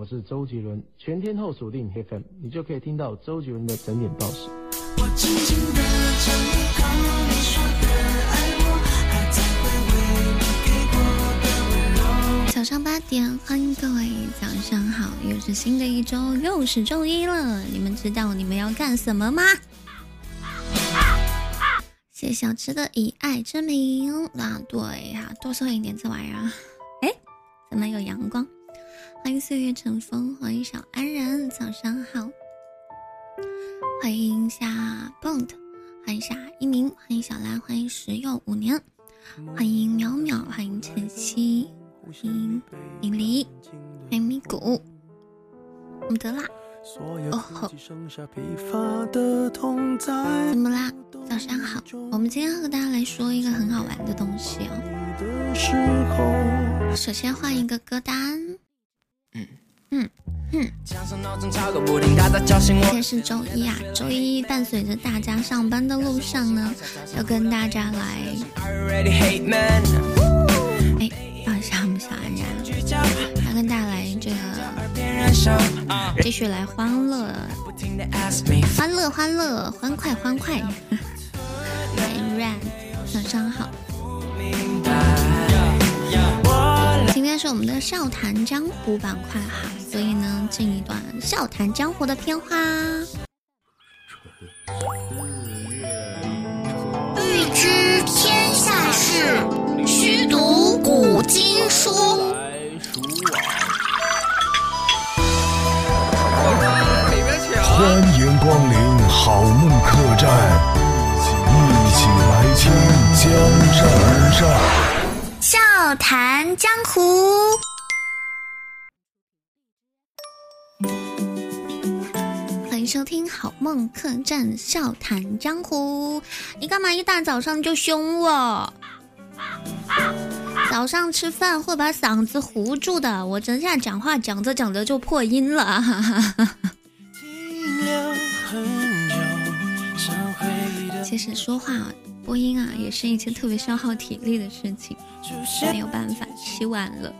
我是周杰伦，全天候锁定 FM，你就可以听到周杰伦的整点报时。早上八点，欢迎各位，早上好，又是新的一周，又是周一了。你们知道你们要干什么吗？谢小吃的以爱之名，啊，对呀，多说一点这玩意儿。哎，怎么有阳光？欢迎岁月成风，欢迎小安然，早上好。欢迎下 Bond，欢迎下一鸣，欢迎小兰，欢迎石柚五年，欢迎淼淼，欢迎晨曦，欢迎米离，欢迎米谷，我们得啦。哦吼，怎么啦？早上好，我们今天和大家来说一个很好玩的东西哦。首先换一个歌单，嗯嗯嗯。今天是周一啊，周一伴随着大家上班的路上呢，要跟大家来。哎，放一下我们小安然，要跟大家来这个。继续来欢乐，欢乐欢乐，欢快欢快。欢迎 Red，早上好。今天是我们的笑谈江湖板块哈，所以呢，进一段笑谈江湖的片花。欲知天下事，须读古今书。欢迎光临好梦客栈，江湖，欢迎收听好梦客栈笑谈江湖。你干嘛一大早上就凶我？早上吃饭会把嗓子糊住的，我等下讲话讲着讲着就破音了。哈 哈其实说话播音啊，也是一件特别消耗体力的事情，没有办法，起晚了，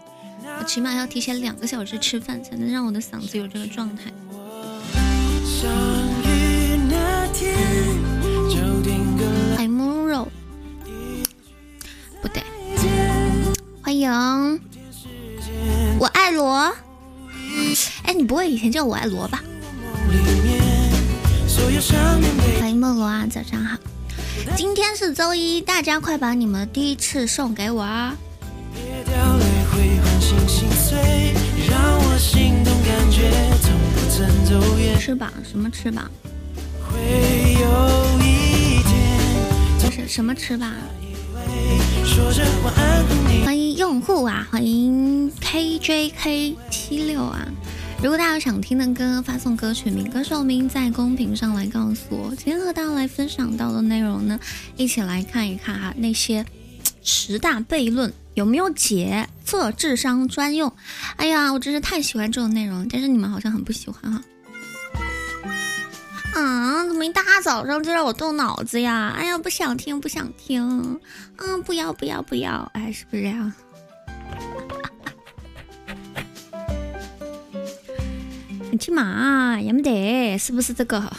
我起码要提前两个小时吃饭，才能让我的嗓子有这个状态。海木肉，不对，欢迎，我爱罗，哎，你不会以前叫我爱罗吧？欢迎梦罗啊，早上好！今天是周一，大家快把你们第一次送给我啊！翅膀？什么翅膀？这是什么翅膀？欢迎用户啊！欢迎 KJK 七六啊！如果大家有想听的歌，发送歌曲名、歌手名在公屏上来告诉我。今天和大家来分享到的内容呢，一起来看一看哈，那些十大悖论有没有解？测智商专用。哎呀，我真是太喜欢这种内容，但是你们好像很不喜欢哈。啊，怎么一大早上就让我动脑子呀？哎呀，不想听，不想听。嗯，不要，不要，不要。哎，是不是这样？起码也没得，是不是这个？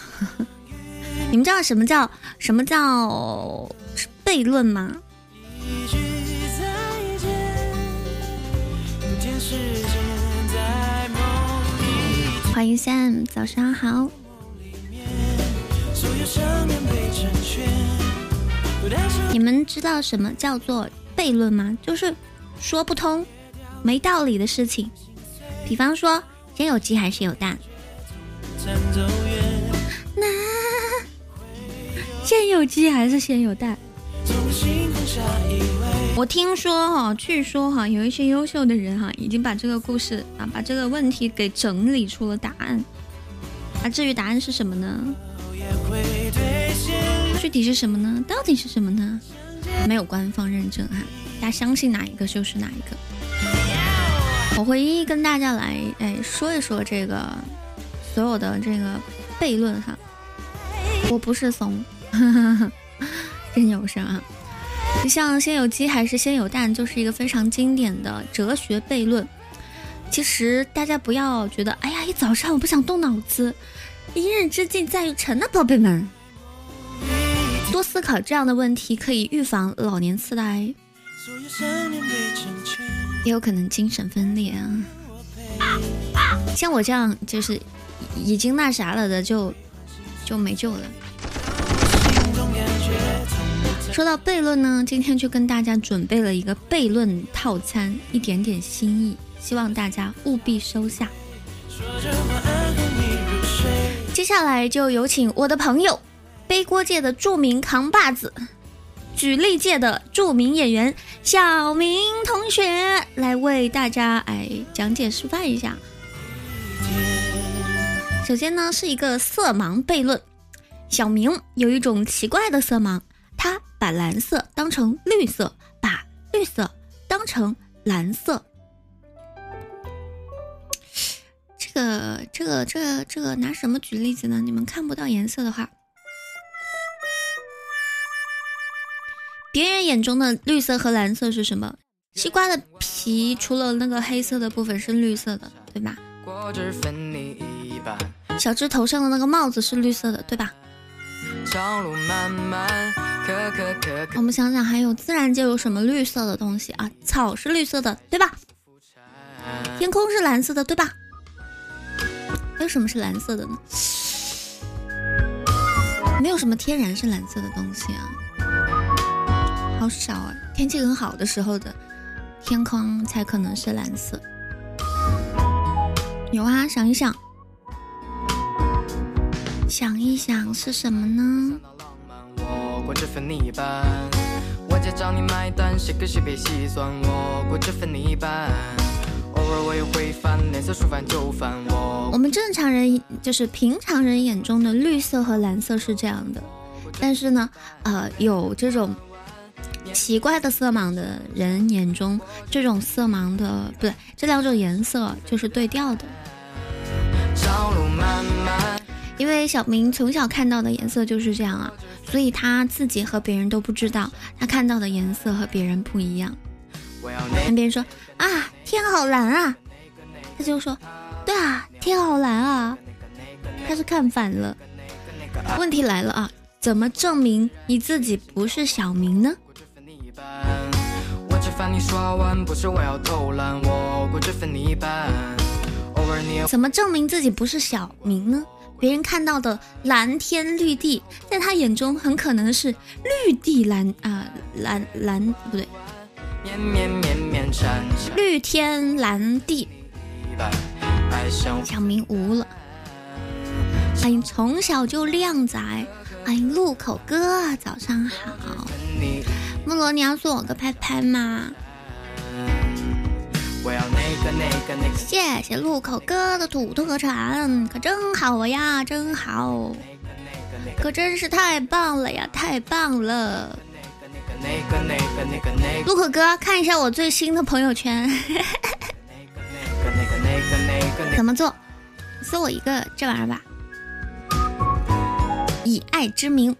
你们知道什么叫什么叫悖论吗？欢迎 Sam，早上好。你们知道什么叫做悖论吗？就是说不通、没道理的事情。比方说。先有鸡还是有蛋？那先有鸡还是先有蛋？我听说哈，据说哈，有一些优秀的人哈，已经把这个故事啊，把这个问题给整理出了答案。啊，至于答案是什么呢？具体是什么呢？到底是什么呢？没有官方认证哈，大家相信哪一个就是哪一个。我会一一跟大家来，哎，说一说这个所有的这个悖论哈。我不是怂，真有声啊！就像先有鸡还是先有蛋，就是一个非常经典的哲学悖论。其实大家不要觉得，哎呀，一早上我不想动脑子，一日之计在于晨呐，宝贝们，多思考这样的问题可以预防老年痴呆，也有可能精神分裂啊。像我这样就是已经那啥了的，就就没救了。说到悖论呢，今天就跟大家准备了一个悖论套餐，一点点心意。希望大家务必收下。接下来就有请我的朋友，背锅界的著名扛把子，举例界的著名演员小明同学来为大家哎讲解示范一下。首先呢是一个色盲悖论，小明有一种奇怪的色盲，他把蓝色当成绿色，把绿色当成蓝色。这个这个这个这个拿什么举例子呢？你们看不到颜色的话，别人眼中的绿色和蓝色是什么？西瓜的皮除了那个黑色的部分是绿色的，对吧？小智头上的那个帽子是绿色的，对吧？我们想想，还有自然界有什么绿色的东西啊？草是绿色的，对吧？天空是蓝色的，对吧？还有什么是蓝色的呢？没有什么天然是蓝色的东西啊，好少啊！天气很好的时候的天空才可能是蓝色。有啊，想一想，想一想是什么呢？我们正常人就是平常人眼中的绿色和蓝色是这样的，但是呢，呃，有这种奇怪的色盲的人眼中，这种色盲的不对，这两种颜色就是对调的。因为小明从小看到的颜色就是这样啊，所以他自己和别人都不知道，他看到的颜色和别人不一样。跟别人说啊，天好蓝啊，他就说，对啊，天好蓝啊，他是看反了。问题来了啊，怎么证明你自己不是小明呢？怎么证明自己不是小明呢？别人看到的蓝天绿地，在他眼中很可能是绿地蓝啊蓝蓝不对。绿天蓝地，小明无了。欢迎从小就靓仔，欢迎路口哥，早上好。木罗，你要送我个拍拍吗？谢谢路口哥的土特产，可真好呀，真好，可真是太棒了呀，太棒了。路口哥，看一下我最新的朋友圈，怎么做？送我一个这玩意儿吧，以爱之名。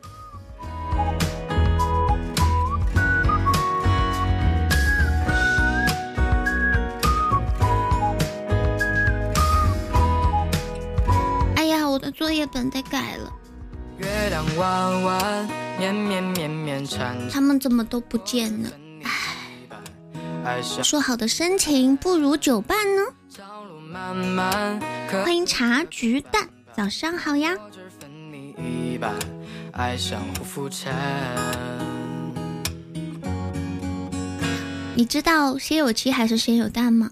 我的作业本得改了。月亮弯弯，绵绵绵绵缠。他们怎么都不见呢？唉，说好的深情不如久伴呢？欢迎茶菊蛋，早上好呀。你知道先有鸡还是先有蛋吗？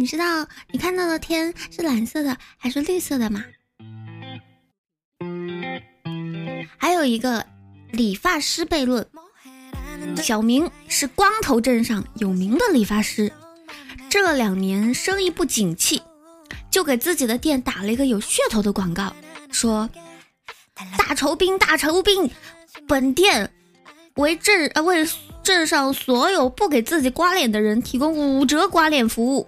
你知道你看到的天是蓝色的还是绿色的吗？还有一个理发师悖论，小明是光头镇上有名的理发师，这两年生意不景气，就给自己的店打了一个有噱头的广告，说 大酬宾大酬宾，本店为镇呃为镇上所有不给自己刮脸的人提供五折刮脸服务。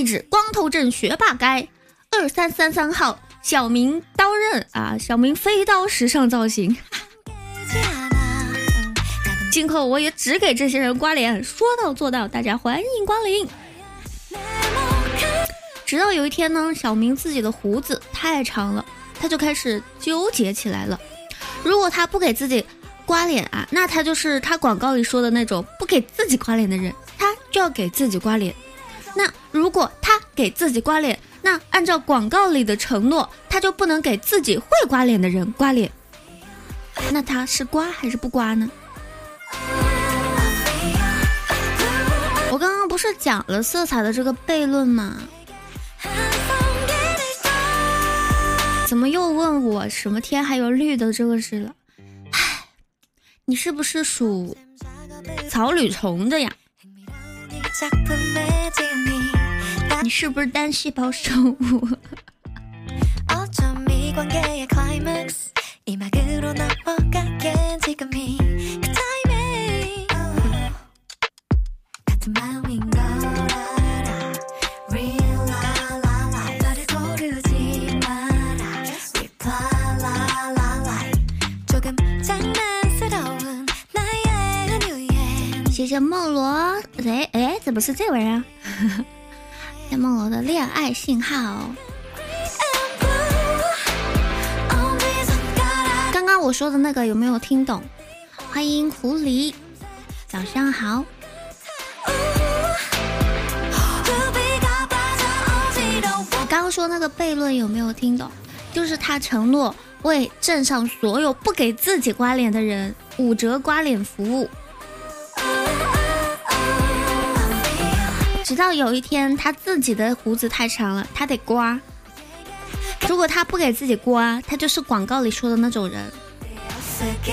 地址：光头镇学霸街二三三三号，小明刀刃啊，小明飞刀时尚造型。今后我也只给这些人刮脸，说到做到，大家欢迎光临。直到有一天呢，小明自己的胡子太长了，他就开始纠结起来了。如果他不给自己刮脸啊，那他就是他广告里说的那种不给自己刮脸的人，他就要给自己刮脸。那如果他给自己刮脸，那按照广告里的承诺，他就不能给自己会刮脸的人刮脸。那他是刮还是不刮呢？我刚刚不是讲了色彩的这个悖论吗？怎么又问我什么天还有绿的这个事了？唉，你是不是属草履虫的呀？你是不是单细胞生物？谢谢梦罗，哎哎，怎么是这位啊？谢 梦罗的恋爱信号。刚刚我说的那个有没有听懂？欢迎狐狸，早上好。刚刚说那个悖论有没有听懂？就是他承诺为镇上所有不给自己刮脸的人五折刮脸服务。直到有一天，他自己的胡子太长了，他得刮。如果他不给自己刮，他就是广告里说的那种人，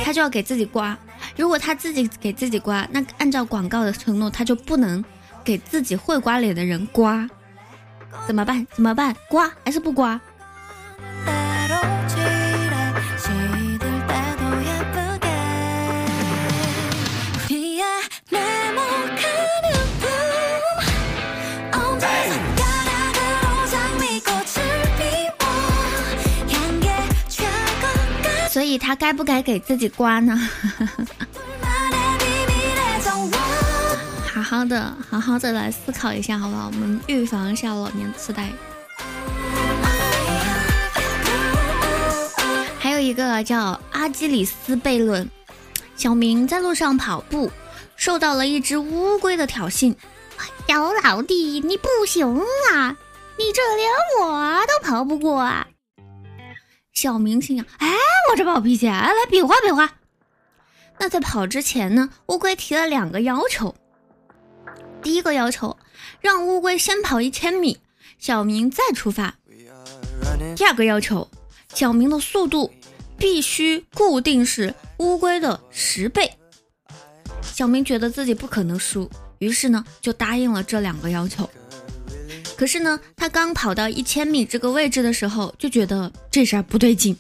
他就要给自己刮。如果他自己给自己刮，那按照广告的承诺，他就不能给自己会刮脸的人刮。怎么办？怎么办？刮还是不刮？他该不该给自己刮呢？好好的，好好的来思考一下，好不好？我们预防一下老年痴呆。还有一个叫阿基里斯悖论：小明在路上跑步，受到了一只乌龟的挑衅。小老弟，你不行啊，你这连我都跑不过啊！小明心想：哎，我这暴脾气，来比划比划。那在跑之前呢，乌龟提了两个要求。第一个要求，让乌龟先跑一千米，小明再出发。第二个要求，小明的速度必须固定是乌龟的十倍。小明觉得自己不可能输，于是呢就答应了这两个要求。可是呢，他刚跑到一千米这个位置的时候，就觉得这事儿不对劲。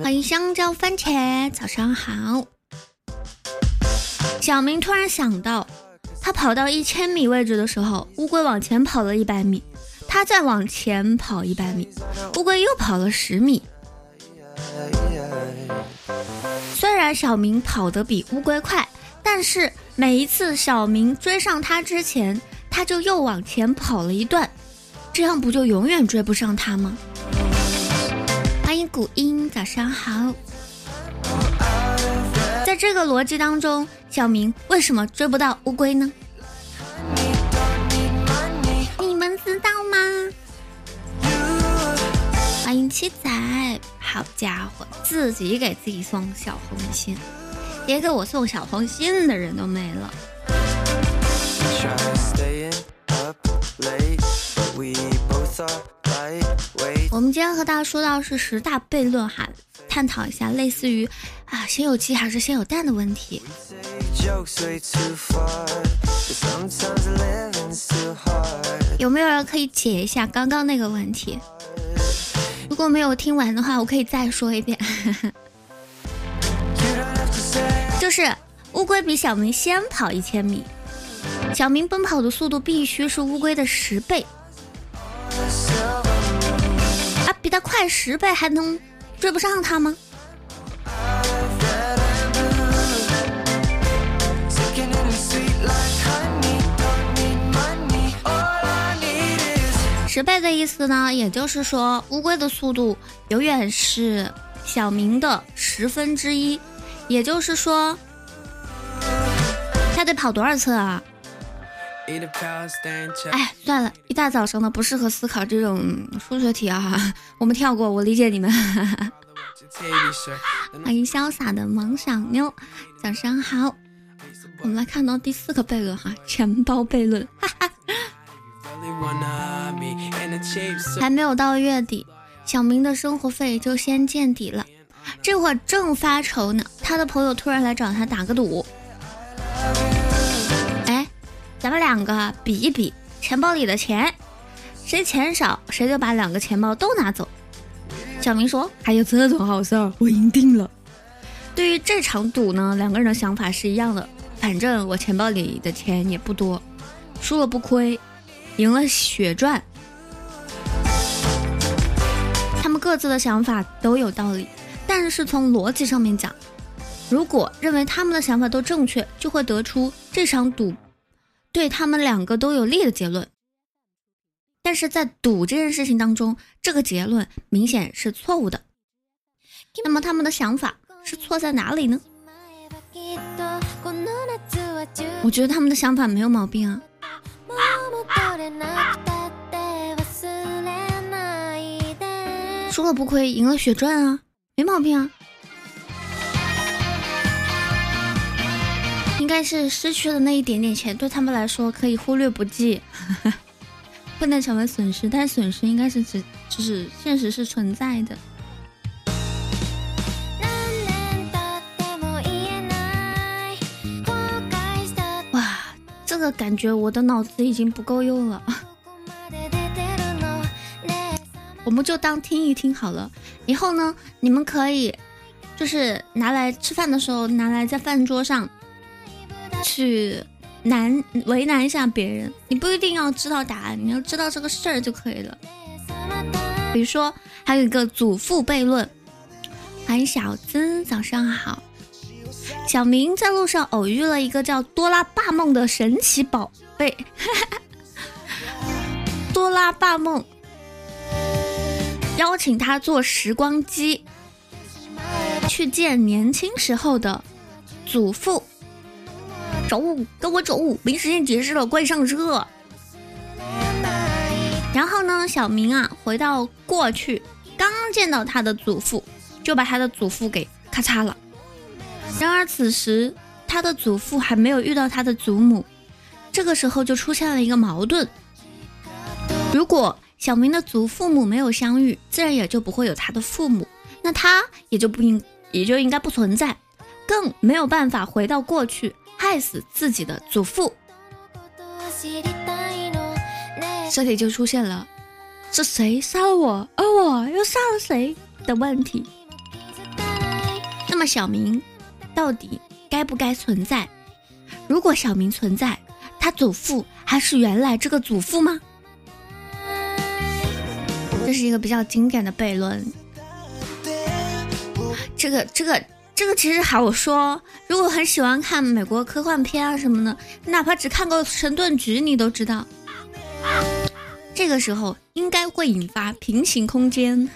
欢迎香蕉番茄，早上好。小明突然想到，他跑到一千米位置的时候，乌龟往前跑了一百米，他再往前跑一百米，乌龟又跑了十米。虽然小明跑得比乌龟快，但是每一次小明追上他之前，他就又往前跑了一段，这样不就永远追不上他吗？欢迎古音，早上好。在这个逻辑当中，小明为什么追不到乌龟呢？你们知道吗？欢迎七仔，好家伙，自己给自己送小红心，连给我送小红心的人都没了。我们今天和大家说到是十大悖论哈，探讨一下类似于啊先有鸡还是先有蛋的问题。有没有人可以解一下刚刚那个问题？如果没有听完的话，我可以再说一遍。就是乌龟比小明先跑一千米，小明奔跑的速度必须是乌龟的十倍。啊比他快十倍还能追不上他吗？十倍的意思呢也就是说乌龟的速度永远是小明的十分之一也就是说它得跑多少次啊？哎，算了，一大早上的不适合思考这种数学题啊，我们跳过，我理解你们。欢迎潇洒的萌小妞，早上好。我们来看到第四个悖论哈，钱包悖论。哈哈。还没有到月底，小明的生活费就先见底了。这会儿正发愁呢，他的朋友突然来找他打个赌。哎，咱们两个比一比钱包里的钱，谁钱少，谁就把两个钱包都拿走。小明说：“还有这种好事儿，我赢定了。”对于这场赌呢，两个人的想法是一样的。反正我钱包里的钱也不多，输了不亏，赢了血赚。他们各自的想法都有道理，但是从逻辑上面讲，如果认为他们的想法都正确，就会得出这场赌对他们两个都有利的结论。但是在赌这件事情当中，这个结论明显是错误的。那么他们的想法是错在哪里呢？我觉得他们的想法没有毛病啊，输了不亏，赢了血赚啊，没毛病啊。该是失去的那一点点钱，对他们来说可以忽略不计，不能成为损失，但损失应该是指，就是现实是存在的。哇这个感觉我的脑子已经不够用了，我们就当听一听好了。以后呢，你们可以就是拿来吃饭的时候，拿来在饭桌上去难为难一下别人。你不一定要知道答案，你要知道这个事儿就可以了。比如说，还有一个祖父悖论。欢迎小资，早上好。小明在路上偶遇了一个叫多拉霸梦的神奇宝贝，多拉霸梦邀请他坐时光机去见年轻时候的祖父。走，跟我走，没时间解释了，快上车。然后呢，小明啊，回到过去，刚见到他的祖父，就把他的祖父给咔嚓了。然而此时，他的祖父还没有遇到他的祖母，这个时候就出现了一个矛盾。如果小明的祖父母没有相遇，自然也就不会有他的父母，那他也就不应也就应该不存在，更没有办法回到过去害死自己的祖父。这里就出现了是谁杀了我，而我又杀了谁的问题。那么小明。到底该不该存在？如果小明存在，他祖父还是原来这个祖父吗？这是一个比较经典的悖论。这个、这个、这个其实好说。如果很喜欢看美国科幻片啊什么的，哪怕只看过《神盾局》，你都知道，这个时候应该会引发平行空间。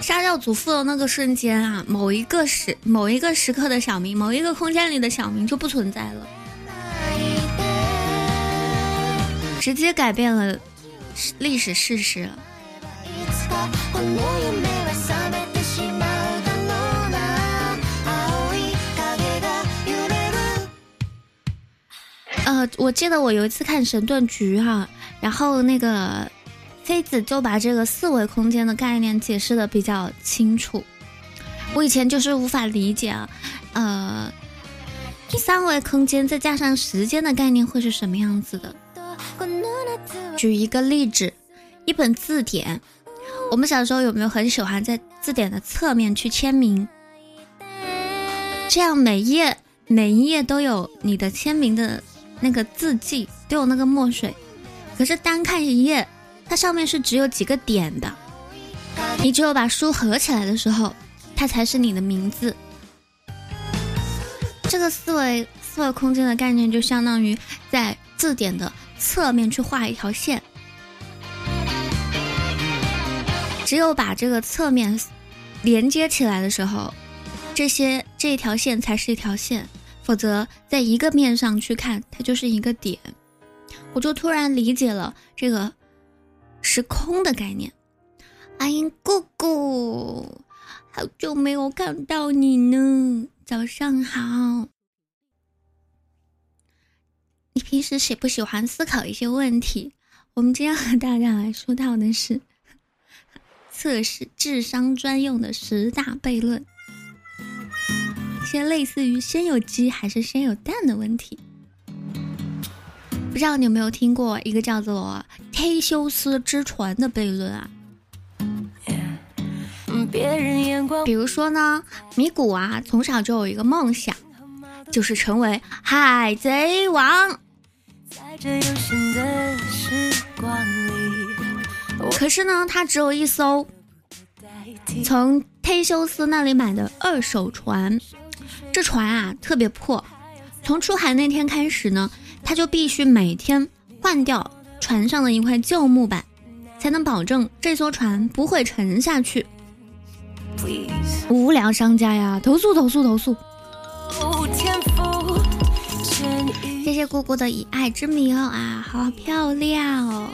杀掉祖父的那个瞬间啊，某一个时某一个时刻的小明，某一个空间里的小明就不存在了，直接改变了历史事实了。呃，我记得我有一次看《神盾局》哈，然后那个。妃子就把这个四维空间的概念解释的比较清楚，我以前就是无法理解啊，呃，三维空间再加上时间的概念会是什么样子的？举一个例子，一本字典，我们小时候有没有很喜欢在字典的侧面去签名？这样每页每一页都有你的签名的那个字迹，都有那个墨水，可是单看一页。它上面是只有几个点的，你只有把书合起来的时候，它才是你的名字。这个四维四维空间的概念就相当于在字典的侧面去画一条线，只有把这个侧面连接起来的时候，这些这一条线才是一条线，否则在一个面上去看，它就是一个点。我就突然理解了这个时空的概念。欢迎姑姑，好久没有看到你呢，早上好。你平时喜不喜欢思考一些问题？我们今天和大家来说到的是 测试智商专用的十大悖论，些类似于先有鸡还是先有蛋的问题。不知道你有没有听过一个叫做忒修斯之船的悖论啊？比如说呢，米谷啊，从小就有一个梦想，就是成为海贼王。可是呢，他只有一艘从忒修斯那里买的二手船，这船啊特别破，从出海那天开始呢。他就必须每天换掉船上的一块旧木板，才能保证这艘船不会沉下去。无良商家呀，投诉投诉投诉！谢谢姑姑的以爱之名啊，好漂亮哦！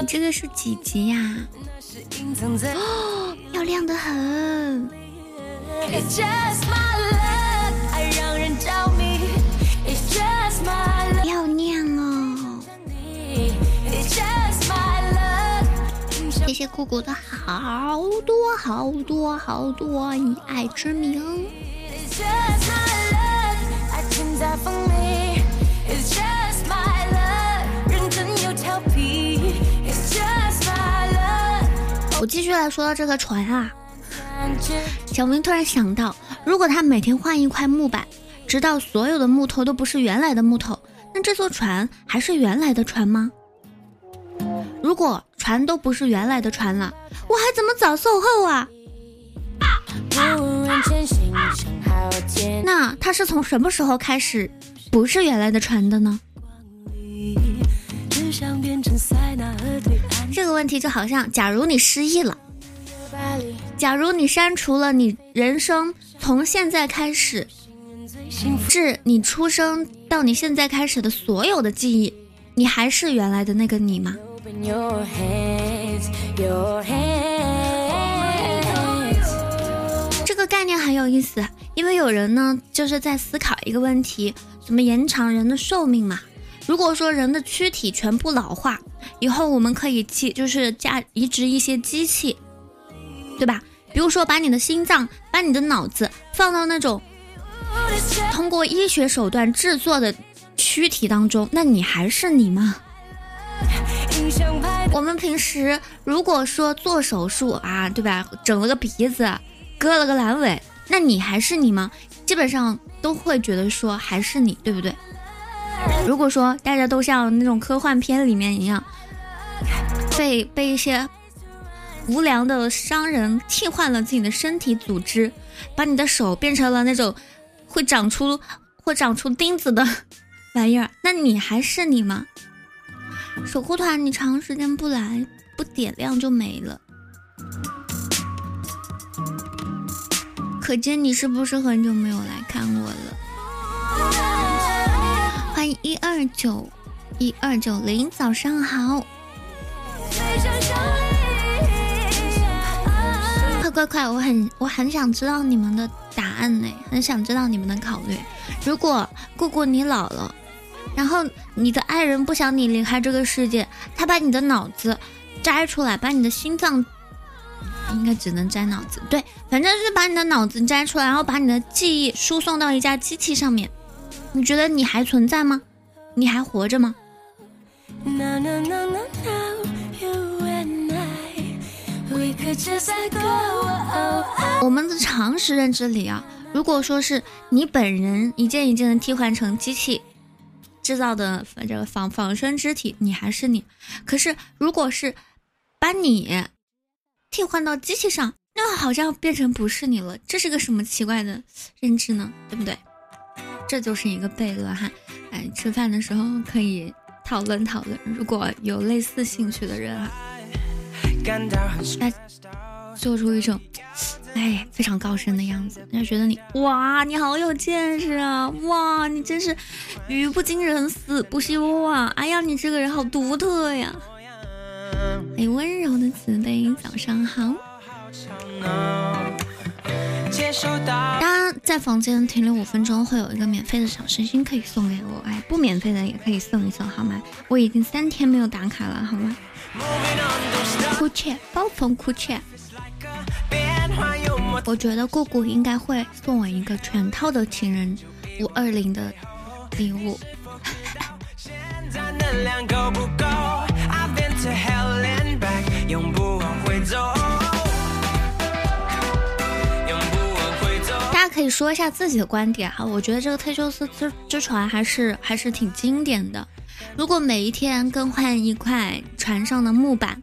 你这个是几级呀？哦，漂亮的很。漂亮哦！谢谢姑姑的好多好多好多以爱之名。我继续来说到这个船啊，小明突然想到，如果他每天换一块木板。直到所有的木头都不是原来的木头，那这艘船还是原来的船吗？如果船都不是原来的船了，我还怎么找售后啊？那它是从什么时候开始不是原来的船的呢？这个问题就好像，假如你失忆了，假如你删除了你人生从现在开始。至你出生到你现在开始的所有的记忆，你还是原来的那个你吗？这个概念很有意思，因为有人呢就是在思考一个问题：怎么延长人的寿命嘛？如果说人的躯体全部老化以后，我们可以去就是加移植一些机器，对吧？比如说把你的心脏、把你的脑子放到那种。通过医学手段制作的躯体当中，那你还是你吗？我们平时如果说做手术啊，对吧？整了个鼻子，割了个阑尾，那你还是你吗？基本上都会觉得说还是你，对不对？如果说大家都像那种科幻片里面一样，被被一些无良的商人替换了自己的身体组织，把你的手变成了那种。会长出会长出钉子的玩意儿，那你还是你吗？守护团，你长时间不来不点亮就没了，可见你是不是很久没有来看我了？欢迎一二九一二九零，早上好。快快，我很我很想知道你们的答案呢，很想知道你们的考虑。如果姑姑你老了，然后你的爱人不想你离开这个世界，他把你的脑子摘出来，把你的心脏，应该只能摘脑子，对，反正是把你的脑子摘出来，然后把你的记忆输送到一架机器上面，你觉得你还存在吗？你还活着吗？我们的常识认知里啊，如果说是你本人一件一件的替换成机器制造的，反正仿仿生肢体，你还是你。可是如果是把你替换到机器上，那好像变成不是你了，这是个什么奇怪的认知呢？对不对？这就是一个悖论哈。哎，吃饭的时候可以讨论讨论，如果有类似兴趣的人啊，那做出一种哎非常高深的样子，人家觉得你哇你好有见识啊，哇你真是语不惊人死不休啊，哎呀你这个人好独特呀，哎温柔的慈悲，早上好。大家在房间停留五分钟，会有一个免费的小心心可以送给我。哎，不免费的也可以送一送，好吗？我已经三天没有打卡了，好吗？哭泣，暴风哭泣。我觉得姑姑应该会送我一个全套的情人五二零的礼物。大家可以说一下自己的观点哈，我觉得这个忒修斯之之船还是还是挺经典的。如果每一天更换一块船上的木板，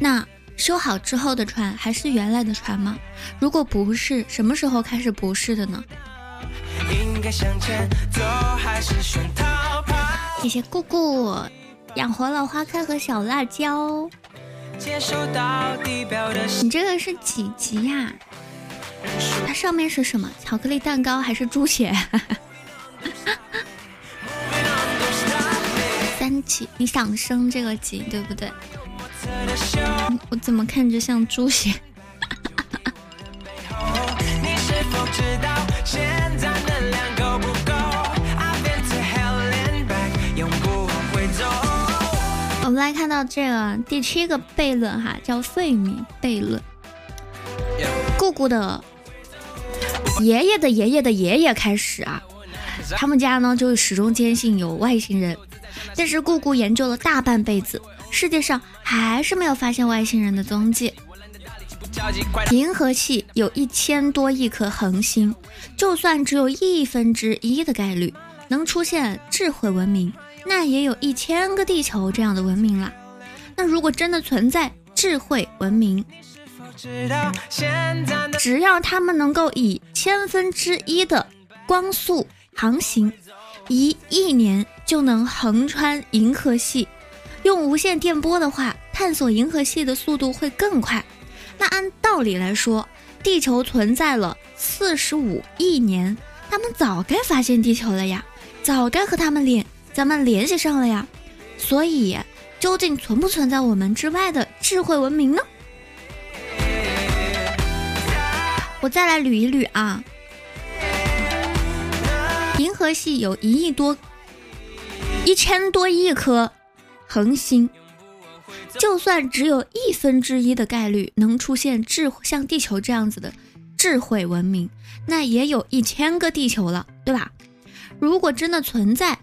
那修好之后的船还是原来的船吗？如果不是，什么时候开始不是的呢？谢谢姑姑养活了花开和小辣椒。你这个是几级呀？它上面是什么？巧克力蛋糕还是猪血？三级，你想升这个级对不对？我怎么看着像猪血？我们来看到这个第七个悖论哈，叫费米悖论。姑姑的。爷爷的爷爷的爷爷开始啊，他们家呢就始终坚信有外星人，但是姑姑研究了大半辈子，世界上还是没有发现外星人的踪迹。银河系有一千多亿颗恒星，就算只有一分之一的概率能出现智慧文明，那也有一千个地球这样的文明了。那如果真的存在智慧文明，只要他们能够以千分之一的光速航行，一亿年就能横穿银河系。用无线电波的话，探索银河系的速度会更快。那按道理来说，地球存在了四十五亿年，他们早该发现地球了呀，早该和他们联咱们联系上了呀。所以，究竟存不存在我们之外的智慧文明呢？我再来捋一捋啊，河系有一亿多、一千多亿颗恒星，就算只有一分之一的概率能出现智像地球这样子的智慧文明，那也有一千个地球了，对吧？如果真的存在，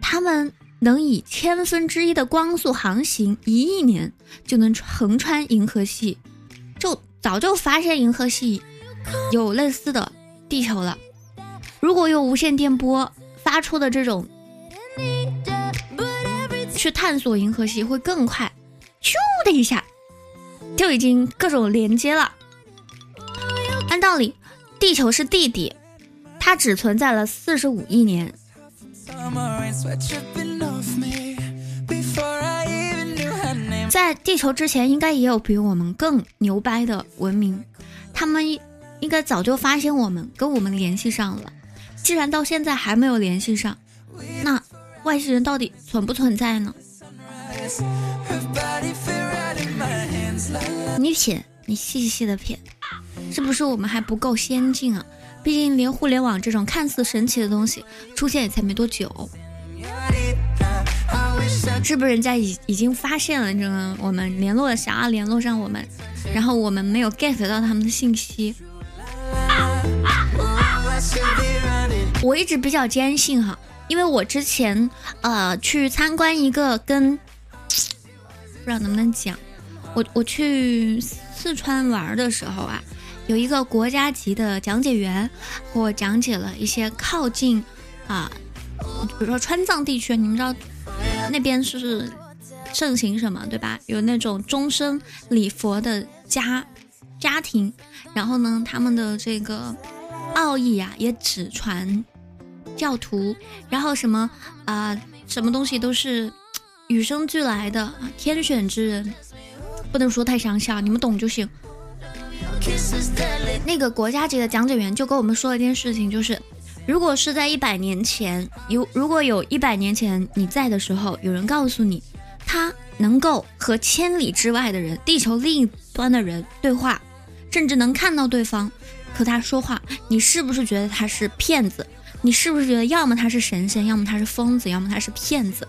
他们能以千分之一的光速航行，一亿年就能横穿银河系，就。早就发现银河系有类似的地球了。如果用无线电波发出的这种去探索银河系会更快，咻的一下就已经各种连接了。按道理，地球是弟弟，它只存在了四十五亿年。在地球之前，应该也有比我们更牛掰的文明，他们应该早就发现我们，跟我们联系上了。既然到现在还没有联系上，那外星人到底存不存在呢？你品，你细细的品，是不是我们还不够先进啊？毕竟连互联网这种看似神奇的东西出现也才没多久。是不是人家已已经发现了这个我们联络想要联络上我们，然后我们没有 get 到他们的信息。我一直比较坚信哈，因为我之前呃去参观一个跟不知道能不能讲，我我去四川玩的时候啊，有一个国家级的讲解员给我讲解了一些靠近啊，比如说川藏地区，你们知道。那边是盛行什么，对吧？有那种终身礼佛的家家庭，然后呢，他们的这个奥义啊，也只传教徒，然后什么啊，什么东西都是与生俱来的天选之人，不能说太详细，你们懂就行。那个国家级的讲解员就跟我们说了一件事情，就是如果是在一百年前有，如果有一百年前你在的时候，有人告诉你他能够和千里之外的人、地球另一端的人对话，甚至能看到对方和他说话，你是不是觉得他是骗子？你是不是觉得要么他是神仙，要么他是疯子，要么他是骗子？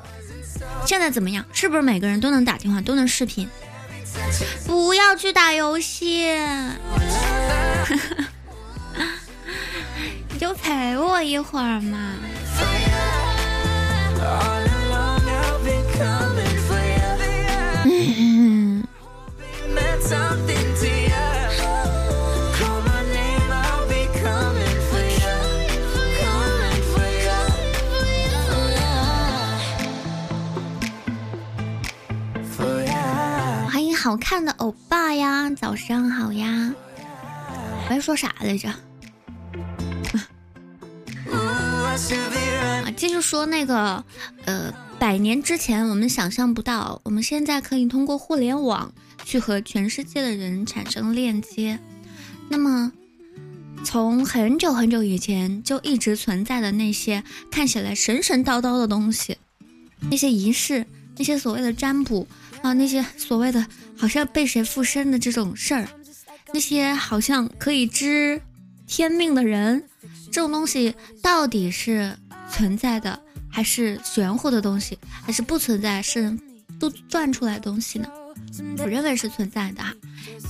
现在怎么样？是不是每个人都能打电话，都能视频？不要去打游戏，你就陪我一会儿嘛。嗯 好看的欧巴呀，早上好呀！我还说啥来着？啊，继续说那个，呃，百年之前我们想象不到，我们现在可以通过互联网去和全世界的人产生链接。那么，从很久很久以前就一直存在的那些看起来神神叨叨的东西，那些仪式，那些所谓的占卜啊，那些所谓的。好像被谁附身的这种事儿，那些好像可以知天命的人，这种东西到底是存在的，还是玄乎的东西，还是不存在，是都转出来的东西呢？我认为是存在的。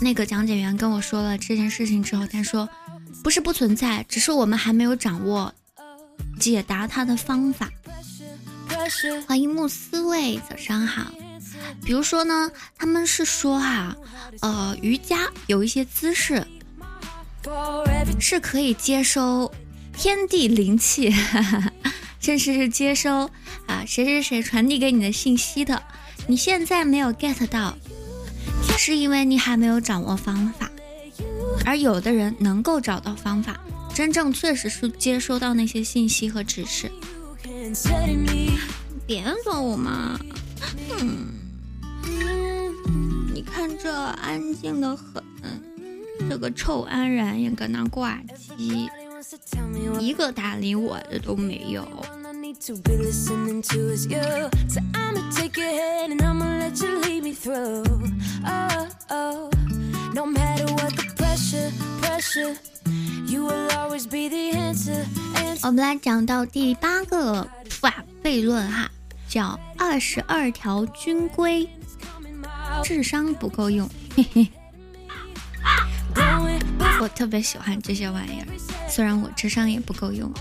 那个讲解员跟我说了这件事情之后，他说不是不存在，只是我们还没有掌握解答它的方法。欢迎慕斯味，早上好。比如说呢，他们是说哈，呃，瑜伽有一些姿势是可以接收天地灵气，甚至是接收啊谁谁谁传递给你的信息的。你现在没有 get 到，是因为你还没有掌握方法，而有的人能够找到方法，真正确实是接收到那些信息和指示。别说我嘛，嗯。你看这安静的很，这个臭安然也搁那挂机，一个搭理我的都没有。我们来讲到第八个法悖论哈，叫二十二条军规。智商不够用，嘿嘿。我特别喜欢这些玩意儿，虽然我智商也不够用，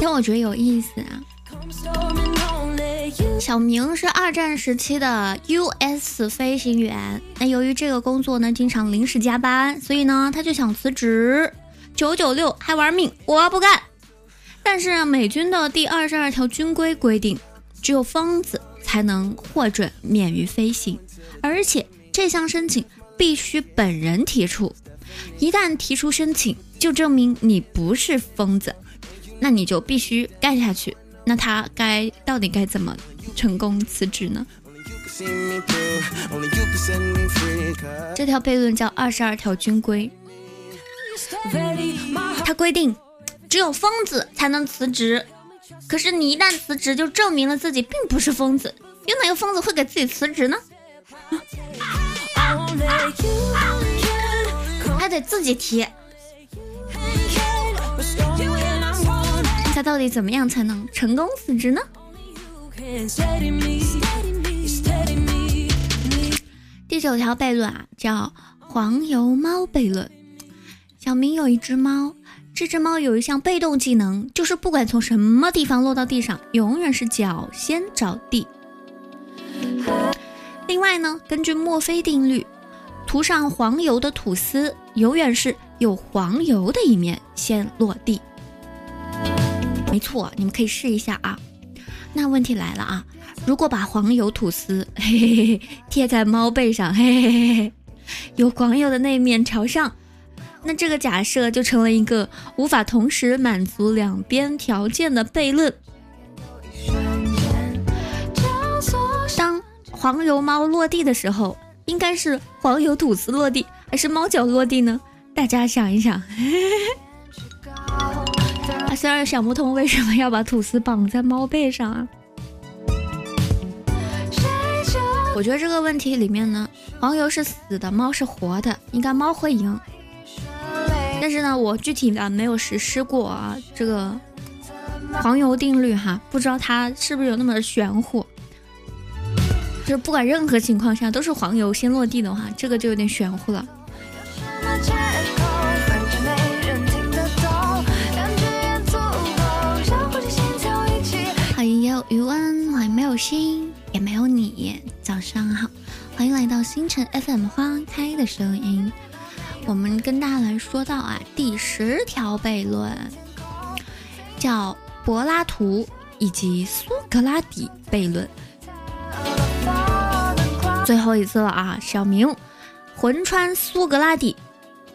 但我觉得有意思啊。小明是二战时期的 U.S 飞行员，那由于这个工作呢经常临时加班，所以呢他就想辞职。九九六还玩命，我不干。但是美军的第二十二条军规规定，只有疯子才能获准免于飞行。而且这项申请必须本人提出，一旦提出申请，就证明你不是疯子，那你就必须干下去。那他该到底该怎么成功辞职呢？这条悖论叫二十二条军规，它规定只有疯子才能辞职。可是你一旦辞职，就证明了自己并不是疯子。有哪个疯子会给自己辞职呢？还得自己提，他到底怎么样才能成功辞职呢？第九条悖论啊，叫黄油猫悖论。小明有一只猫，这只猫有一项被动技能，就是不管从什么地方落到地上，永远是脚先着地。另外呢，根据墨菲定律，涂上黄油的吐司永远是有黄油的一面先落地。没错，你们可以试一下啊。那问题来了啊，如果把黄油吐司嘿嘿嘿贴在猫背上，嘿嘿嘿嘿，有黄油的那面朝上，那这个假设就成了一个无法同时满足两边条件的悖论。黄油猫落地的时候，应该是黄油吐司落地，还是猫脚落地呢？大家想一想。啊，虽然想不通为什么要把吐司绑在猫背上啊。我觉得这个问题里面呢，黄油是死的，猫是活的，应该猫会赢。但是呢，我具体的没有实施过啊，这个黄油定律哈，不知道它是不是有那么玄乎。就不管任何情况下都是黄油先落地的话，这个就有点玄乎了。好，也有余温，还没有心，也没有你。早上好，欢迎来到星辰 FM 花开的声音。我们跟大家来说到啊，第十条悖论叫柏拉图以及苏格拉底悖论。最后一次了啊，小明魂穿苏格拉底，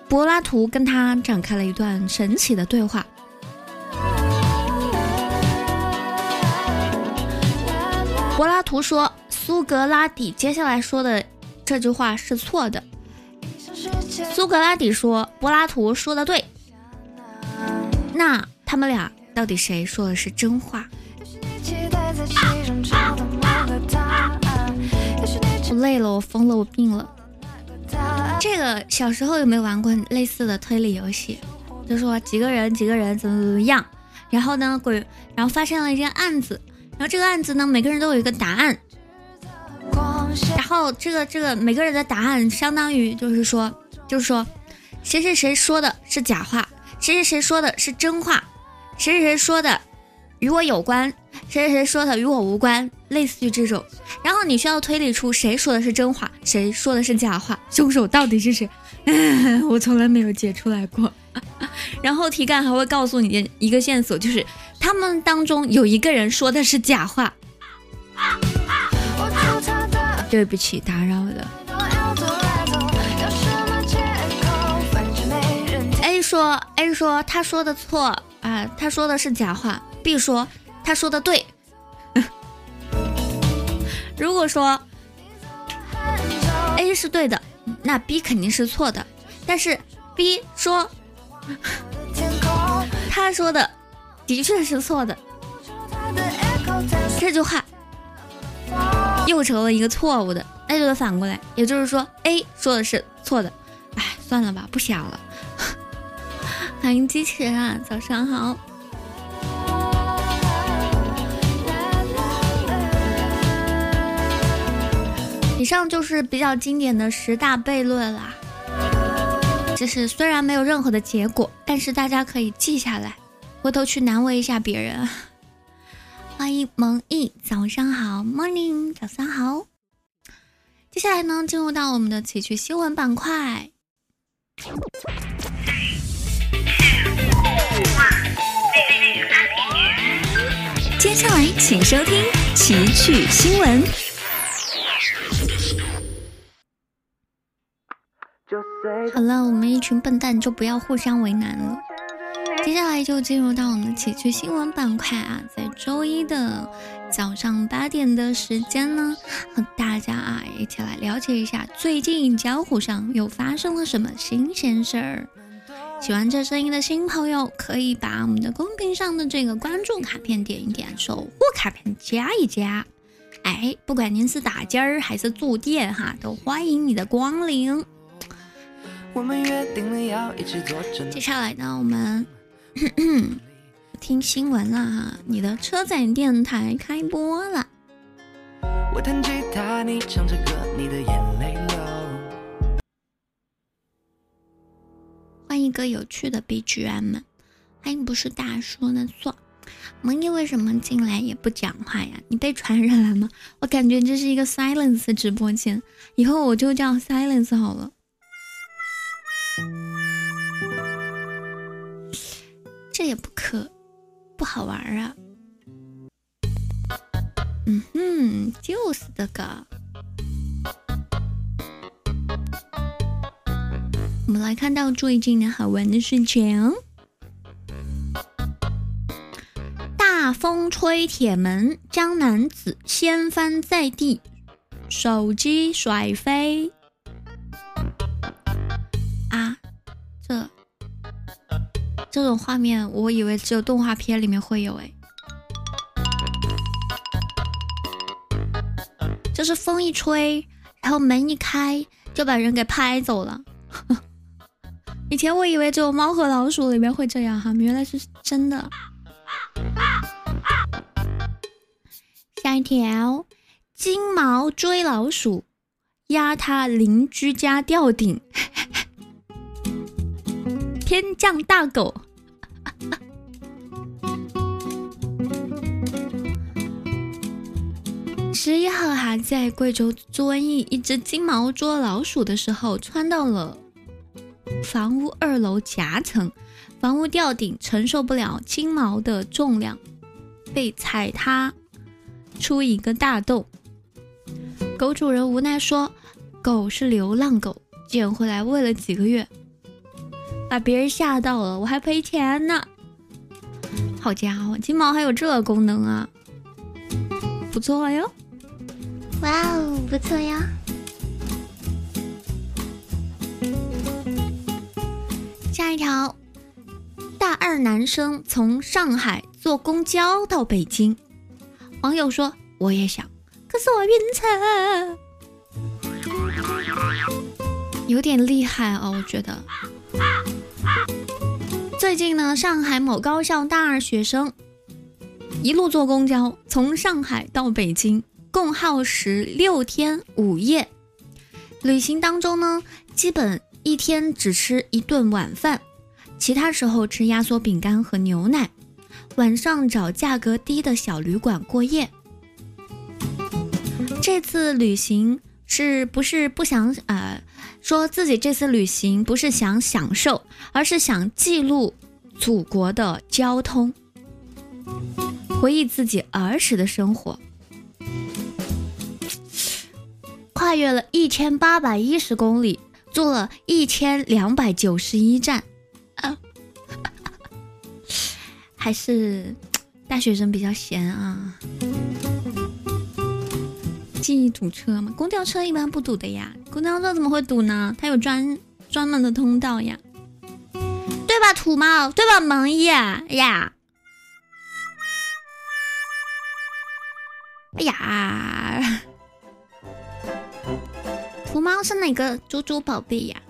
柏拉图跟他展开了一段神奇的对话。柏拉图说，苏格拉底接下来说的这句话是错的。苏格拉底说：“柏拉图说的对。”那他们俩到底谁说的是真话？累了，我疯了，我病了。这个小时候有没有玩过类似的推理游戏？就说几个人，几个人怎么怎么样，然后呢，鬼，然后发生了一件案子，然后这个案子呢，每个人都有一个答案，然后这个这个每个人的答案相当于就是说。就是说，谁谁谁说的是假话，谁谁谁说的是真话，谁谁谁说的与我有关，谁谁谁说的与我无关，类似于这种。然后你需要推理出谁说的是真话，谁说的是假话，凶手到底是谁？我从来没有解出来过。然后题干还会告诉你一个线索，就是他们当中有一个人说的是假话。对不起，打扰了。A 说 A 说他说的错啊，他说的是假话。B 说他说的对。如果说 A 是对的，那 B 肯定是错的。但是 B 说 他说的的确是错的，这句话又成了一个错误的，那就得反过来，也就是说 A 说的是错的。哎，算了吧，不想了。欢迎机器人啊，早上好！以上就是比较经典的十大悖论啦。这是虽然没有任何的结果，但是大家可以记下来，回头去难为一下别人。欢迎蒙毅，早上好，Morning，早上好。接下来呢，进入到我们的奇趣新闻板块。接下来，请收听奇趣新闻。好了，我们一群笨蛋就不要互相为难了。接下来就进入到我们的奇趣新闻板块啊，在周一的早上八点的时间呢，和大家啊一起来了解一下最近江湖上又发生了什么新鲜事儿。喜欢这声音的新朋友，可以把我们的公屏上的这个关注卡片点一点，守护卡片加一加。哎，不管您是打尖儿还是住店哈，都欢迎你的光临。接下来呢，我们 听新闻了哈，你的车载电台开播了。我弹吉他，你唱着歌，你的眼泪流。换一个有趣的 BGM，欢迎不是大叔的错。萌一为什么进来也不讲话呀？你被传染了吗？我感觉这是一个 silence 直播间，以后我就叫 silence 好了。也不可不好玩啊。嗯哼，就是这个。我们来看到最近的好玩的事情：大风吹铁门，将男子掀翻在地，手机甩飞。啊，这这种画面，我以为只有动画片里面会有哎。就是风一吹，然后门一开，就把人给拍走了。以前我以为只有猫和老鼠里面会这样哈，原来是真的。下一条，金毛追老鼠，压他邻居家吊顶，天降大狗。十一号还，在贵州做瘟疫，一只金毛捉老鼠的时候，窜到了房屋二楼夹层，房屋吊顶承受不了金毛的重量，被踩塌出一个大洞。狗主人无奈说：“狗是流浪狗，捡回来喂了几个月，把别人吓到了，我还赔钱呢。”好家伙，金毛还有这功能啊，不错哟。哇哦，不错哟！下一条，大二男生从上海坐公交到北京，网友说我也想，可是我晕车，有点厉害哦，我觉得。最近呢，上海某高校大二学生一路坐公交从上海到北京。共耗时六天五夜，旅行当中呢，基本一天只吃一顿晚饭，其他时候吃压缩饼干和牛奶，晚上找价格低的小旅馆过夜。这次旅行是不是不想呃，说自己这次旅行不是想享受，而是想记录祖国的交通，回忆自己儿时的生活。跨越了一千八百一十公里，坐了一千两百九十一站，啊，还是大学生比较闲啊。记忆堵车吗？公交车一般不堵的呀，公交车怎么会堵呢？它有专专门的通道呀，对吧？土猫，对吧？萌一呀，哎呀。图猫是哪个猪猪宝贝呀？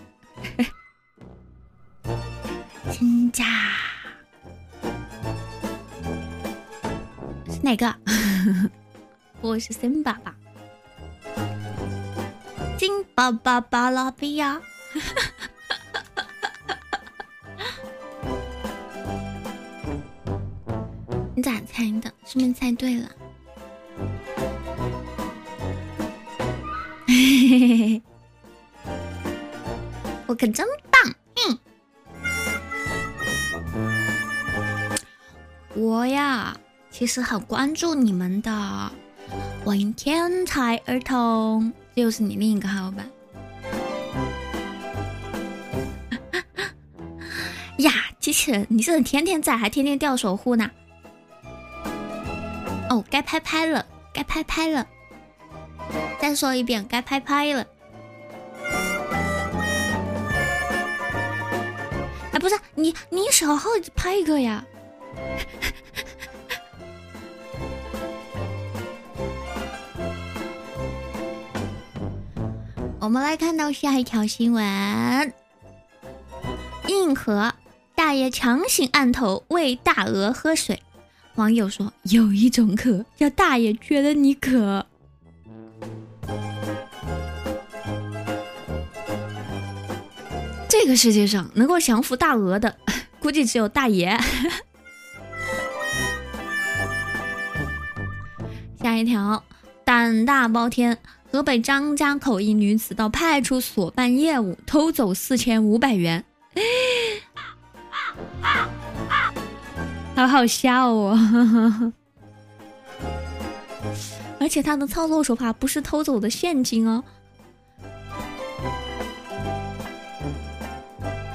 金家是哪个？我是森爸爸，巴巴巴拉比呀！你咋猜的？是不是猜对了？我可真棒！嗯，我呀，其实很关注你们的，欢迎天才儿童，又是你另一个号吧？呀，机器人，你是天天在，还天天掉守护呢？哦，该拍拍了，该拍拍了。再说一遍，该拍拍了。哎，不是你，你小号拍一个呀。我们来看到下一条新闻：硬核大爷强行按头喂大鹅喝水。网友说，有一种渴，叫大爷觉得你渴。这个世界上能够降服大鹅的，估计只有大爷。下一条，胆大包天，河北张家口一女子到派出所办业务，偷走四千五百元，好好笑哦！而且他的操作手法不是偷走的现金哦。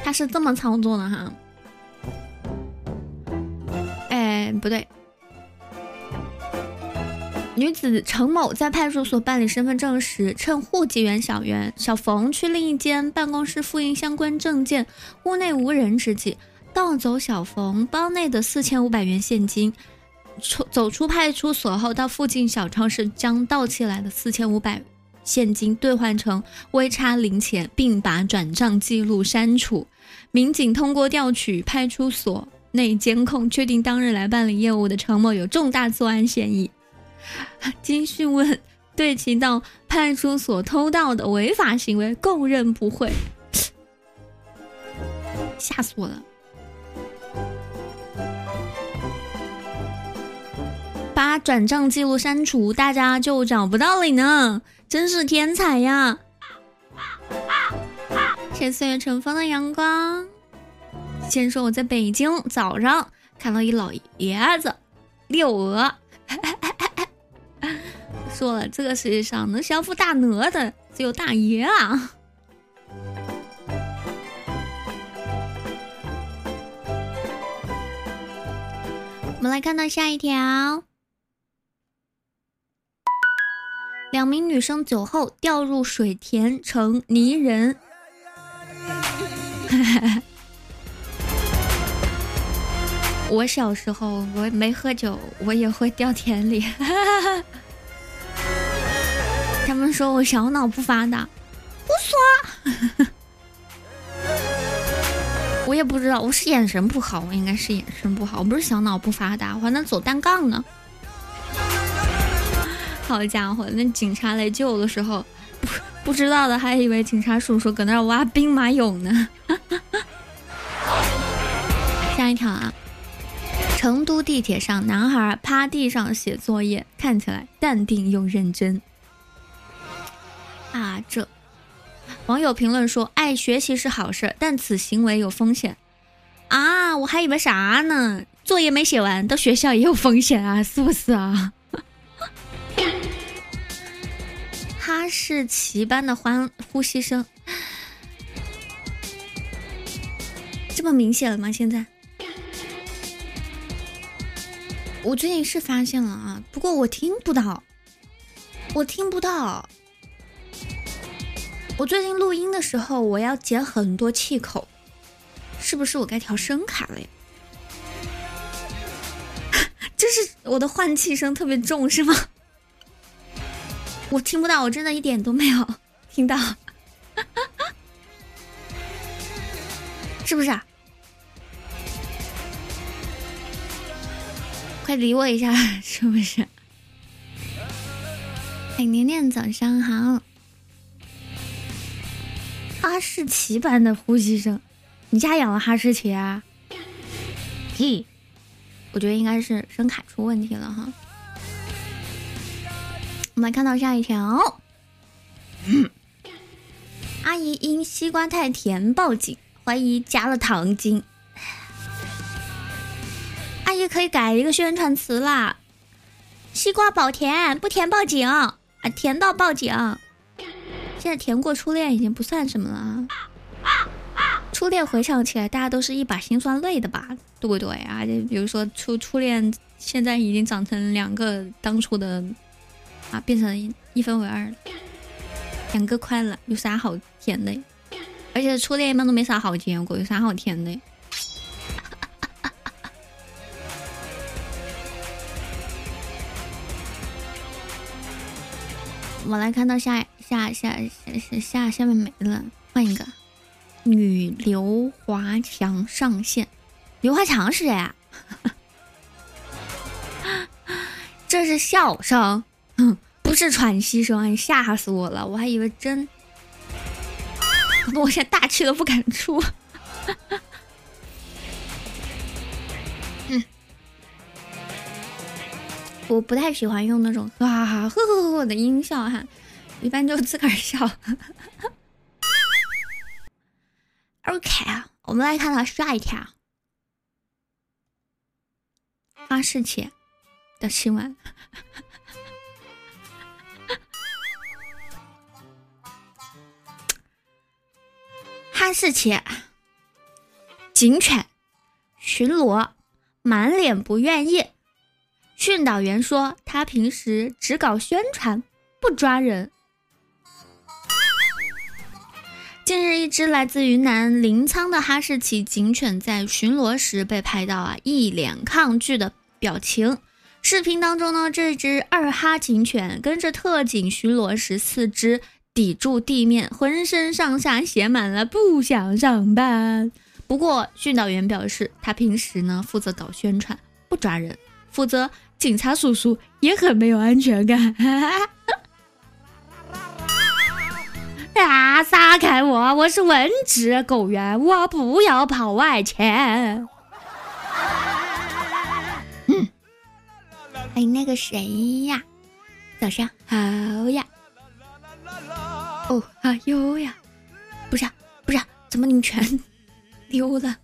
他是这么操作的哈。哎，不对。女子程某在派出所办理身份证时，趁户籍员小袁、小冯去另一间办公室复印相关证件，屋内无人之际，盗走小冯包内的四千五百元现金。出走出派出所后，到附近小超市将盗窃来的四千五百现金兑换成微差零钱，并把转账记录删除。民警通过调取派出所内监控，确定当日来办理业务的程某有重大作案嫌疑。经讯问，对其到派出所偷盗的违法行为供认不讳。吓死我了！把转账记录删除，大家就找不到你呢，真是天才呀！谢岁月乘风的阳光。先说我在北京早上看到一老爷子遛鹅。说了，这个世界上能降服大鹅的只有大爷啊！我们来看到下一条：两名女生酒后掉入水田成泥人。我小时候我没喝酒，我也会掉田里。他们说我小脑不发达，胡说！我也不知道，我是眼神不好，我应该是眼神不好，我不是小脑不发达，我还能走单杠呢。好家伙，那警察来救我的时候，不不知道的还以为警察叔叔搁那儿挖兵马俑呢。下一条啊，成都地铁上，男孩趴地上写作业，看起来淡定又认真。啊，这网友评论说：“爱学习是好事，但此行为有风险。”啊，我还以为啥呢？作业没写完，到学校也有风险啊，是不是啊？哈士奇般的欢呼吸声，这么明显了吗？现在，我最近是发现了啊，不过我听不到，我听不到。我最近录音的时候，我要减很多气口，是不是我该调声卡了呀？就是我的换气声特别重，是吗？我听不到，我真的一点都没有听到，是不是？啊快理我一下，是不是？哎，年年早上好。哈士奇般的呼吸声，你家养了哈士奇啊？嘿，我觉得应该是声卡出问题了哈。我们来看到下一条，阿姨因西瓜太甜报警，怀疑加了糖精。也可以改一个宣传词啦，西瓜保甜，不甜报警啊，甜到报警。现在甜过初恋已经不算什么了，初恋回想起来，大家都是一把辛酸泪的吧，对不对啊？就比如说初初恋，现在已经长成两个当初的，啊，变成一分为二了，两个快乐有啥好甜的？而且初恋一般都没啥好结果，有啥好甜的？我来看到下。下下下下下面没了，换一个。女刘华强上线，刘华强是谁啊？这是笑声，不是喘息声，吓死我了，我还以为真。我现在大气都不敢出。我不太喜欢用那种哈哈哈呵呵呵的音效哈。一般就自个儿笑。OK，啊我们来看到下一条哈士奇的新闻。哈士奇警犬巡逻，满脸不愿意。训导员说他平时只搞宣传，不抓人。近日，一只来自云南临沧的哈士奇警犬在巡逻时被拍到啊一脸抗拒的表情。视频当中呢，这只二哈警犬跟着特警巡逻时，四肢抵住地面，浑身上下写满了不想上班。不过训导员表示，他平时呢负责搞宣传，不抓人，负责警察叔叔也很没有安全感。啊！撒开我！我是文职狗员，我不要跑外勤。嗯，哎，那个谁呀？早上好呀！哦，啊哟呀！不是，不是，怎么你们全 丢了？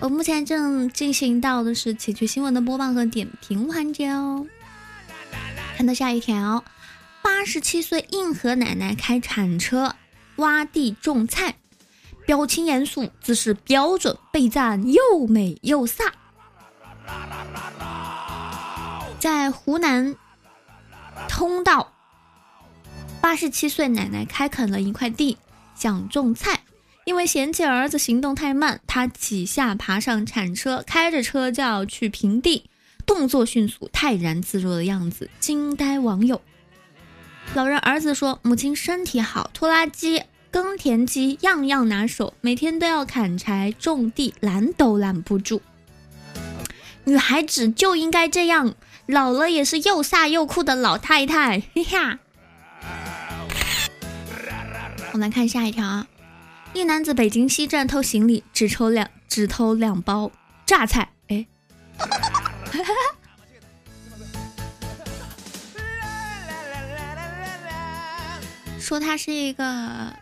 我目前正进行到的是奇趣新闻的播报和点评环节哦。看到下一条。八十七岁硬核奶奶开铲车挖地种菜，表情严肃，姿势标准，被赞又美又飒。在湖南通道，八十七岁奶奶开垦了一块地，想种菜，因为嫌弃儿子行动太慢，他几下爬上铲车，开着车就要去平地，动作迅速，泰然自若的样子惊呆网友。老人儿子说：“母亲身体好，拖拉机、耕田机样样拿手，每天都要砍柴、种地，拦都拦不住。女孩子就应该这样，老了也是又飒又酷的老太太。”嘿哈！我们来看下一条啊，一男子北京西站偷行李，只抽两只偷两包榨菜，哎。说他是一个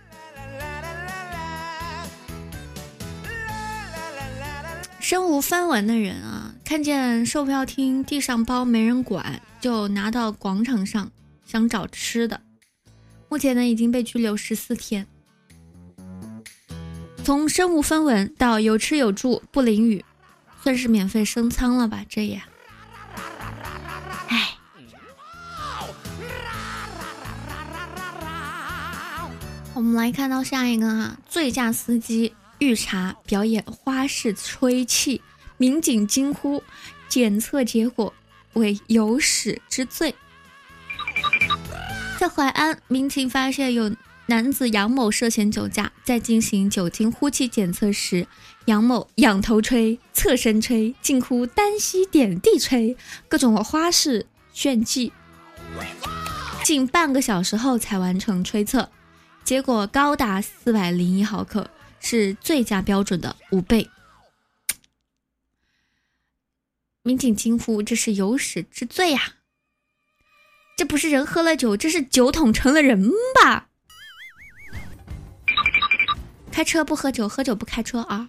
身无分文的人啊，看见售票厅地上包没人管，就拿到广场上想找吃的。目前呢，已经被拘留十四天。从身无分文到有吃有住不淋雨，算是免费升舱了吧？这也。我们来看到下一个啊，醉驾司机遇查表演花式吹气，民警惊呼，检测结果为有史之最。在淮安，民警发现有男子杨某涉嫌酒驾，在进行酒精呼气检测时，杨某仰头吹、侧身吹、近乎单膝点地吹，各种花式炫技，近半个小时后才完成吹测。结果高达四百零一毫克，是醉驾标准的五倍。民警惊呼：“这是有史之最呀！这不是人喝了酒，这是酒桶成了人吧？”开车不喝酒，喝酒不开车啊！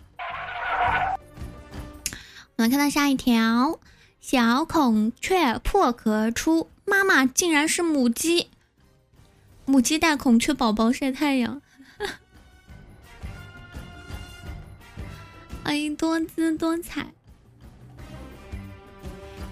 我们看到下一条：小孔雀破壳而出，妈妈竟然是母鸡。母鸡带孔雀宝宝晒太阳，欢 迎，多姿多彩。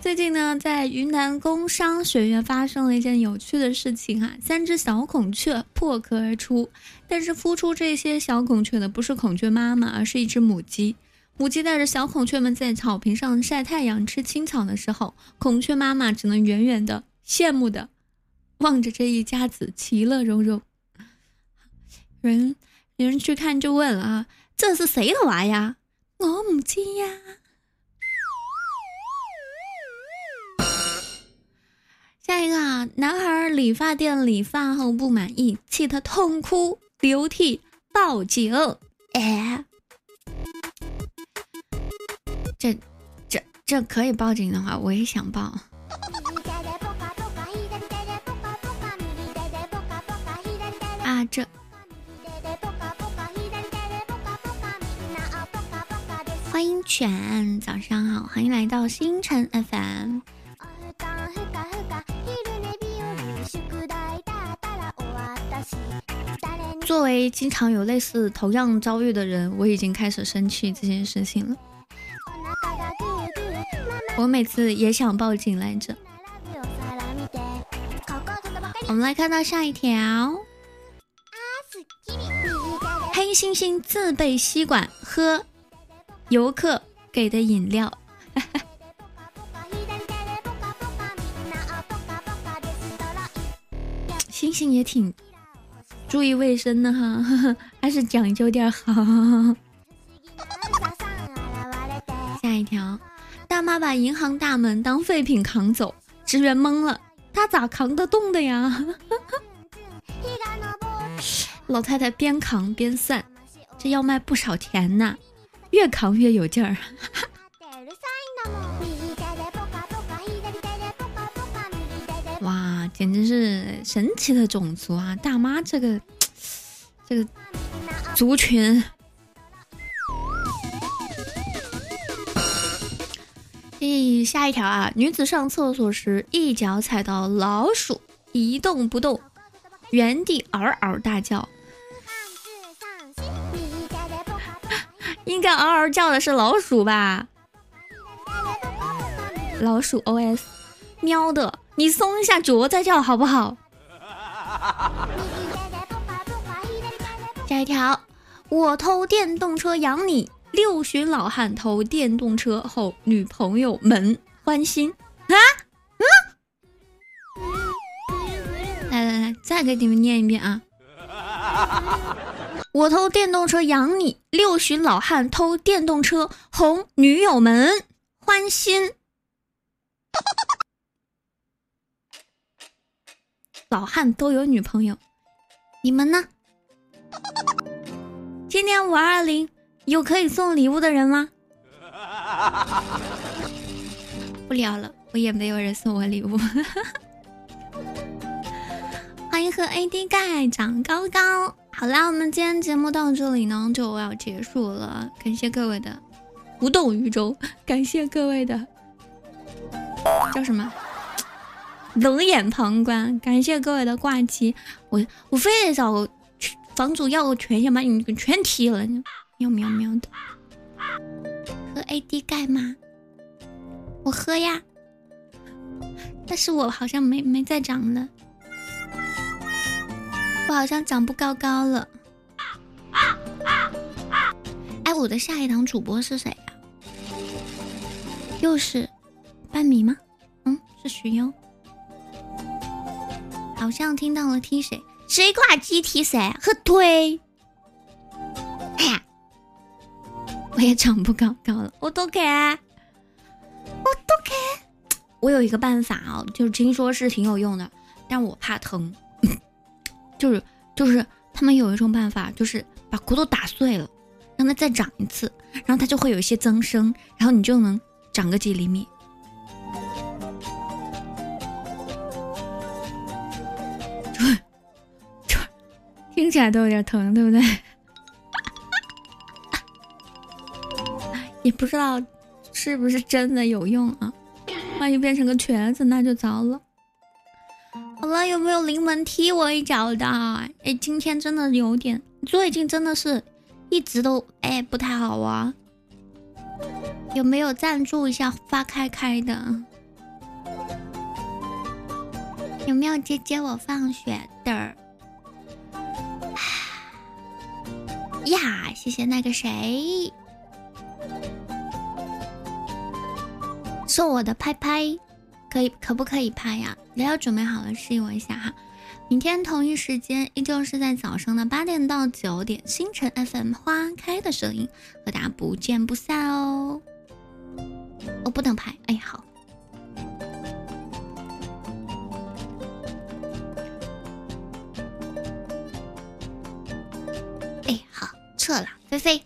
最近呢，在云南工商学院发生了一件有趣的事情哈，三只小孔雀破壳而出，但是孵出这些小孔雀的不是孔雀妈妈，而是一只母鸡。母鸡带着小孔雀们在草坪上晒太阳、吃青草的时候，孔雀妈妈只能远远的羡慕的。望着这一家子其乐融融，人人去看就问了啊，这是谁的娃呀？我母鸡呀。下一个啊，男孩理发店理发后不满意，气得痛哭流涕报警。哎，这这这可以报警的话，我也想报。啊这，欢迎犬，早上好，欢迎来到星辰 FM。作为经常有类似同样遭遇的人，我已经开始生气这件事情了。我每次也想报警来着。我们来看到下一条：黑猩猩自备吸管喝游客给的饮料。星星也挺注意卫生呢哈，还是讲究点好。下一条，大妈把银行大门当废品扛走，职员懵了，他咋扛得动的呀？老太太边扛边算，这要卖不少钱呢，越扛越有劲儿。简直是神奇的种族啊！大妈这个这个族群。咦下一条啊，女子上厕所时一脚踩到老鼠，一动不动，原地嗷嗷大叫。应该嗷嗷叫的是老鼠吧？老鼠 OS，喵的。你松一下脚再叫好不好？下一条，我偷电动车养你。六旬老汉偷电动车后，女朋友们欢心啊？嗯？来来来，再给你们念一遍啊！我偷电动车养你。六旬老汉偷电动车，哄女友们欢心。老汉都有女朋友，你们呢？今天五二零有可以送礼物的人吗？不聊了，我也没有人送我礼物。欢迎和 AD 盖长高高。好啦，我们今天节目到这里呢就要结束了，感谢各位的无动于衷，感谢各位的叫什么？冷眼旁观，感谢各位的挂机，我我非得找房主要个权限把你们全踢了，喵喵喵的。喝 AD 钙吗？我喝呀，但是我好像没没再长了，我好像长不高高了。哎，我的下一档主播是谁呀？又是半米吗？嗯，是徐优。好像听到了踢谁？谁挂机踢谁？喝推！哎呀，我也长不高高了，我都给，我都给。我有一个办法啊，就是听说是挺有用的，但我怕疼。就是就是他们有一种办法，就是把骨头打碎了，让它再长一次，然后它就会有一些增生，然后你就能长个几厘米。听起来都有点疼，对不对？也不知道是不是真的有用啊？万一变成个瘸子，那就糟了。好了，有没有临门踢我一脚的？哎，今天真的有点，最近真的是一直都哎不太好啊。有没有赞助一下发开开的？有没有接接我放学的？呀，谢谢那个谁送我的拍拍，可以可不可以拍呀？聊聊准备好了示意我一下哈。明天同一时间，依旧是在早上的八点到九点，星辰 FM 花开的声音和大家不见不散哦。我不能拍，哎好。撤了，菲菲。